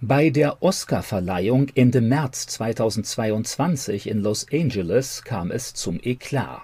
Bei der Oscarverleihung Ende März 2022 in Los Angeles kam es zum Eklat.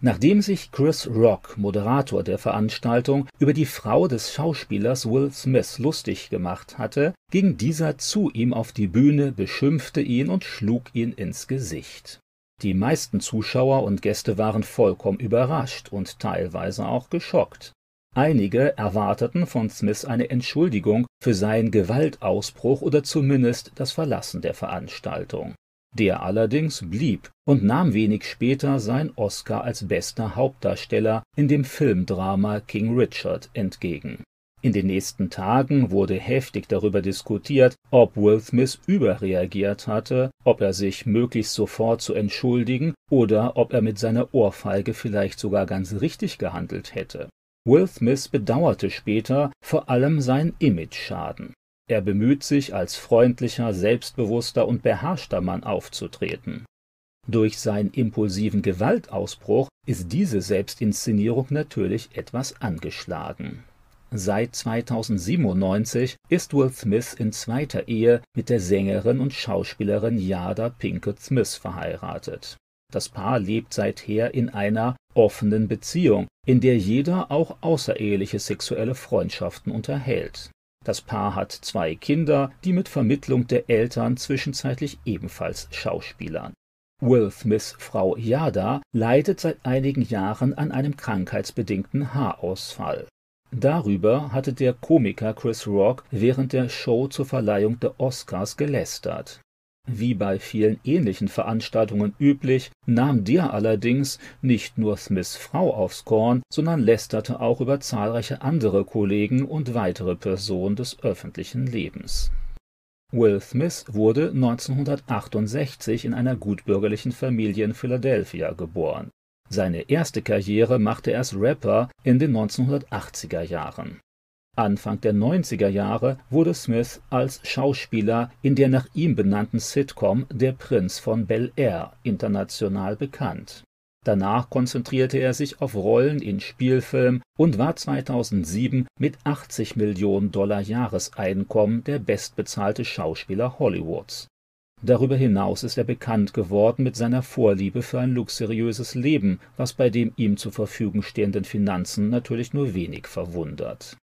Nachdem sich Chris Rock, Moderator der Veranstaltung, über die Frau des Schauspielers Will Smith lustig gemacht hatte, ging dieser zu ihm auf die Bühne, beschimpfte ihn und schlug ihn ins Gesicht. Die meisten Zuschauer und Gäste waren vollkommen überrascht und teilweise auch geschockt. Einige erwarteten von Smith eine Entschuldigung für seinen Gewaltausbruch oder zumindest das Verlassen der Veranstaltung. Der allerdings blieb und nahm wenig später sein Oscar als bester Hauptdarsteller in dem Filmdrama King Richard entgegen. In den nächsten Tagen wurde heftig darüber diskutiert, ob Will Smith überreagiert hatte, ob er sich möglichst sofort zu entschuldigen oder ob er mit seiner Ohrfeige vielleicht sogar ganz richtig gehandelt hätte. Will Smith bedauerte später vor allem seinen Imageschaden. Er bemüht sich, als freundlicher, selbstbewusster und beherrschter Mann aufzutreten. Durch seinen impulsiven Gewaltausbruch ist diese Selbstinszenierung natürlich etwas angeschlagen. Seit 2097 ist Will Smith in zweiter Ehe mit der Sängerin und Schauspielerin Jada Pinkett Smith verheiratet. Das Paar lebt seither in einer offenen Beziehung, in der jeder auch außereheliche sexuelle Freundschaften unterhält. Das Paar hat zwei Kinder, die mit Vermittlung der Eltern zwischenzeitlich ebenfalls schauspielern. Will Smiths Frau Yada leidet seit einigen Jahren an einem krankheitsbedingten Haarausfall. Darüber hatte der Komiker Chris Rock während der Show zur Verleihung der Oscars gelästert. Wie bei vielen ähnlichen Veranstaltungen üblich, nahm der allerdings nicht nur Smiths Frau aufs Korn, sondern lästerte auch über zahlreiche andere Kollegen und weitere Personen des öffentlichen Lebens. Will Smith wurde 1968 in einer gutbürgerlichen Familie in Philadelphia geboren. Seine erste Karriere machte er als Rapper in den 1980er Jahren Anfang der 90er Jahre wurde Smith als Schauspieler in der nach ihm benannten Sitcom Der Prinz von Bel-Air international bekannt. Danach konzentrierte er sich auf Rollen in Spielfilmen und war 2007 mit 80 Millionen Dollar Jahreseinkommen der bestbezahlte Schauspieler Hollywoods. Darüber hinaus ist er bekannt geworden mit seiner Vorliebe für ein luxuriöses Leben, was bei den ihm zur Verfügung stehenden Finanzen natürlich nur wenig verwundert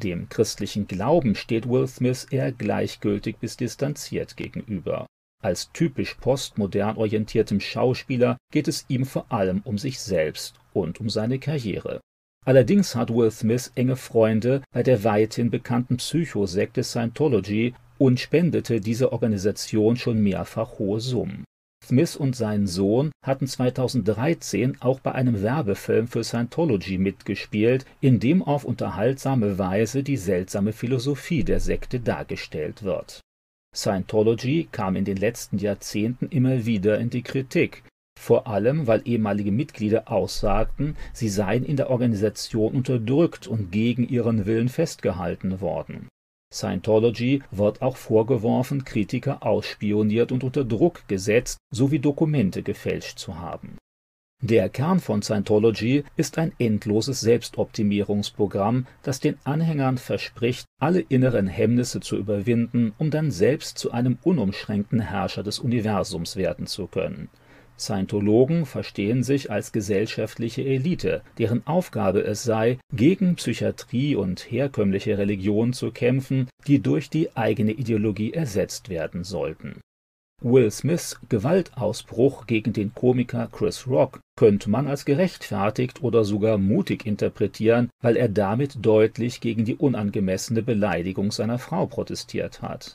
dem christlichen Glauben steht Will Smith eher gleichgültig bis distanziert gegenüber. Als typisch postmodern orientiertem Schauspieler geht es ihm vor allem um sich selbst und um seine Karriere. Allerdings hat Will Smith enge Freunde bei der weithin bekannten Psychosekte Scientology und spendete dieser Organisation schon mehrfach hohe Summen Smith und sein Sohn hatten 2013 auch bei einem Werbefilm für Scientology mitgespielt, in dem auf unterhaltsame Weise die seltsame Philosophie der Sekte dargestellt wird. Scientology kam in den letzten Jahrzehnten immer wieder in die Kritik, vor allem weil ehemalige Mitglieder aussagten, sie seien in der Organisation unterdrückt und gegen ihren Willen festgehalten worden Scientology wird auch vorgeworfen, Kritiker ausspioniert und unter Druck gesetzt sowie Dokumente gefälscht zu haben. Der Kern von Scientology ist ein endloses Selbstoptimierungsprogramm, das den Anhängern verspricht, alle inneren Hemmnisse zu überwinden, um dann selbst zu einem unumschränkten Herrscher des Universums werden zu können Scientologen verstehen sich als gesellschaftliche Elite, deren Aufgabe es sei, gegen Psychiatrie und herkömmliche Religion zu kämpfen, die durch die eigene Ideologie ersetzt werden sollten. Will Smiths Gewaltausbruch gegen den Komiker Chris Rock könnte man als gerechtfertigt oder sogar mutig interpretieren, weil er damit deutlich gegen die unangemessene Beleidigung seiner Frau protestiert hat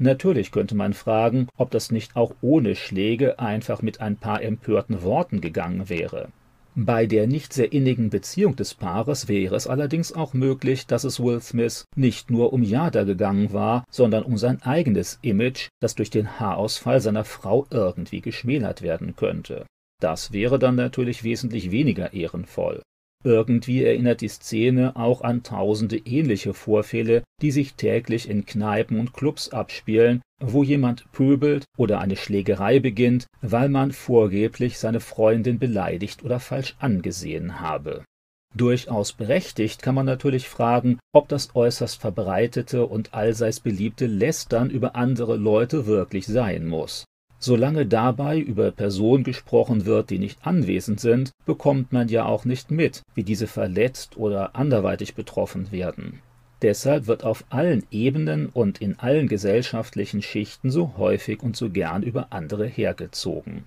Natürlich könnte man fragen, ob das nicht auch ohne Schläge einfach mit ein paar empörten Worten gegangen wäre. Bei der nicht sehr innigen Beziehung des Paares wäre es allerdings auch möglich, dass es Will Smith nicht nur um Yada gegangen war, sondern um sein eigenes Image, das durch den Haarausfall seiner Frau irgendwie geschmälert werden könnte. Das wäre dann natürlich wesentlich weniger ehrenvoll. Irgendwie erinnert die Szene auch an tausende ähnliche Vorfälle, die sich täglich in Kneipen und Clubs abspielen, wo jemand pöbelt oder eine Schlägerei beginnt, weil man vorgeblich seine Freundin beleidigt oder falsch angesehen habe. Durchaus berechtigt kann man natürlich fragen, ob das äußerst verbreitete und allseits beliebte Lästern über andere Leute wirklich sein muss. Solange dabei über Personen gesprochen wird, die nicht anwesend sind, bekommt man ja auch nicht mit, wie diese verletzt oder anderweitig betroffen werden. Deshalb wird auf allen Ebenen und in allen gesellschaftlichen Schichten so häufig und so gern über andere hergezogen.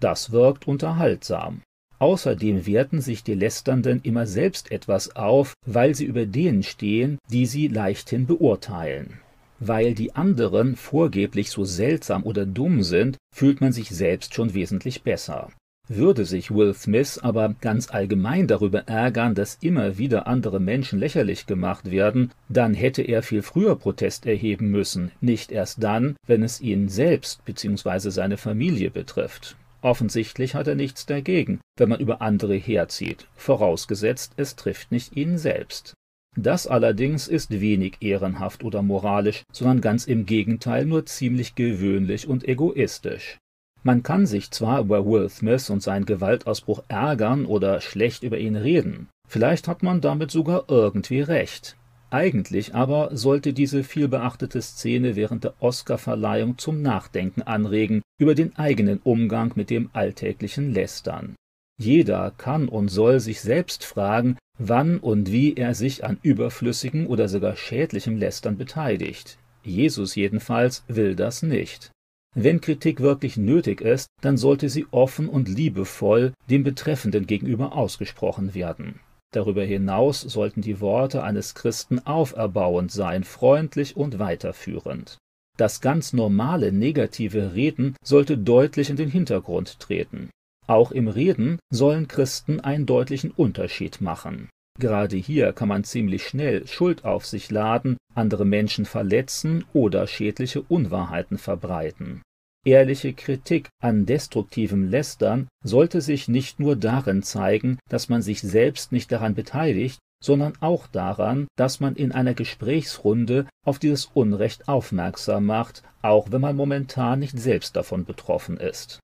Das wirkt unterhaltsam. Außerdem werten sich die Lästernden immer selbst etwas auf, weil sie über denen stehen, die sie leichthin beurteilen. Weil die anderen vorgeblich so seltsam oder dumm sind, fühlt man sich selbst schon wesentlich besser. Würde sich Will Smith aber ganz allgemein darüber ärgern, dass immer wieder andere Menschen lächerlich gemacht werden, dann hätte er viel früher Protest erheben müssen, nicht erst dann, wenn es ihn selbst bzw. seine Familie betrifft. Offensichtlich hat er nichts dagegen, wenn man über andere herzieht, vorausgesetzt es trifft nicht ihn selbst. Das allerdings ist wenig ehrenhaft oder moralisch, sondern ganz im Gegenteil nur ziemlich gewöhnlich und egoistisch. Man kann sich zwar über Will Smith und seinen Gewaltausbruch ärgern oder schlecht über ihn reden, vielleicht hat man damit sogar irgendwie recht, eigentlich aber sollte diese vielbeachtete Szene während der Oscarverleihung zum Nachdenken anregen über den eigenen Umgang mit dem alltäglichen Lästern. Jeder kann und soll sich selbst fragen, wann und wie er sich an überflüssigen oder sogar schädlichem Lästern beteiligt. Jesus jedenfalls will das nicht. Wenn Kritik wirklich nötig ist, dann sollte sie offen und liebevoll dem Betreffenden gegenüber ausgesprochen werden. Darüber hinaus sollten die Worte eines Christen auferbauend sein, freundlich und weiterführend. Das ganz normale negative Reden sollte deutlich in den Hintergrund treten. Auch im Reden sollen Christen einen deutlichen Unterschied machen. Gerade hier kann man ziemlich schnell Schuld auf sich laden, andere Menschen verletzen oder schädliche Unwahrheiten verbreiten. Ehrliche Kritik an destruktivem Lästern sollte sich nicht nur darin zeigen, dass man sich selbst nicht daran beteiligt, sondern auch daran, dass man in einer Gesprächsrunde auf dieses Unrecht aufmerksam macht, auch wenn man momentan nicht selbst davon betroffen ist.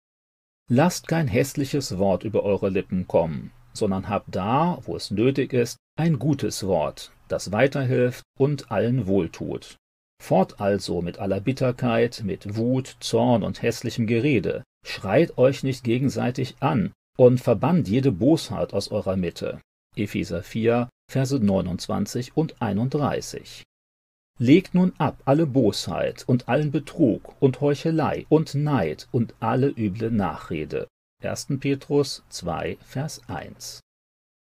Lasst kein hässliches Wort über eure Lippen kommen, sondern habt da, wo es nötig ist, ein gutes Wort, das weiterhilft und allen wohltut. Fort also mit aller Bitterkeit, mit Wut, Zorn und hässlichem Gerede, schreit euch nicht gegenseitig an und verbannt jede Bosheit aus eurer Mitte. Epheser 4, Verse 29 und 31. Legt nun ab alle Bosheit und allen Betrug und Heuchelei und Neid und alle üble Nachrede. 1. Petrus 2, Vers 1.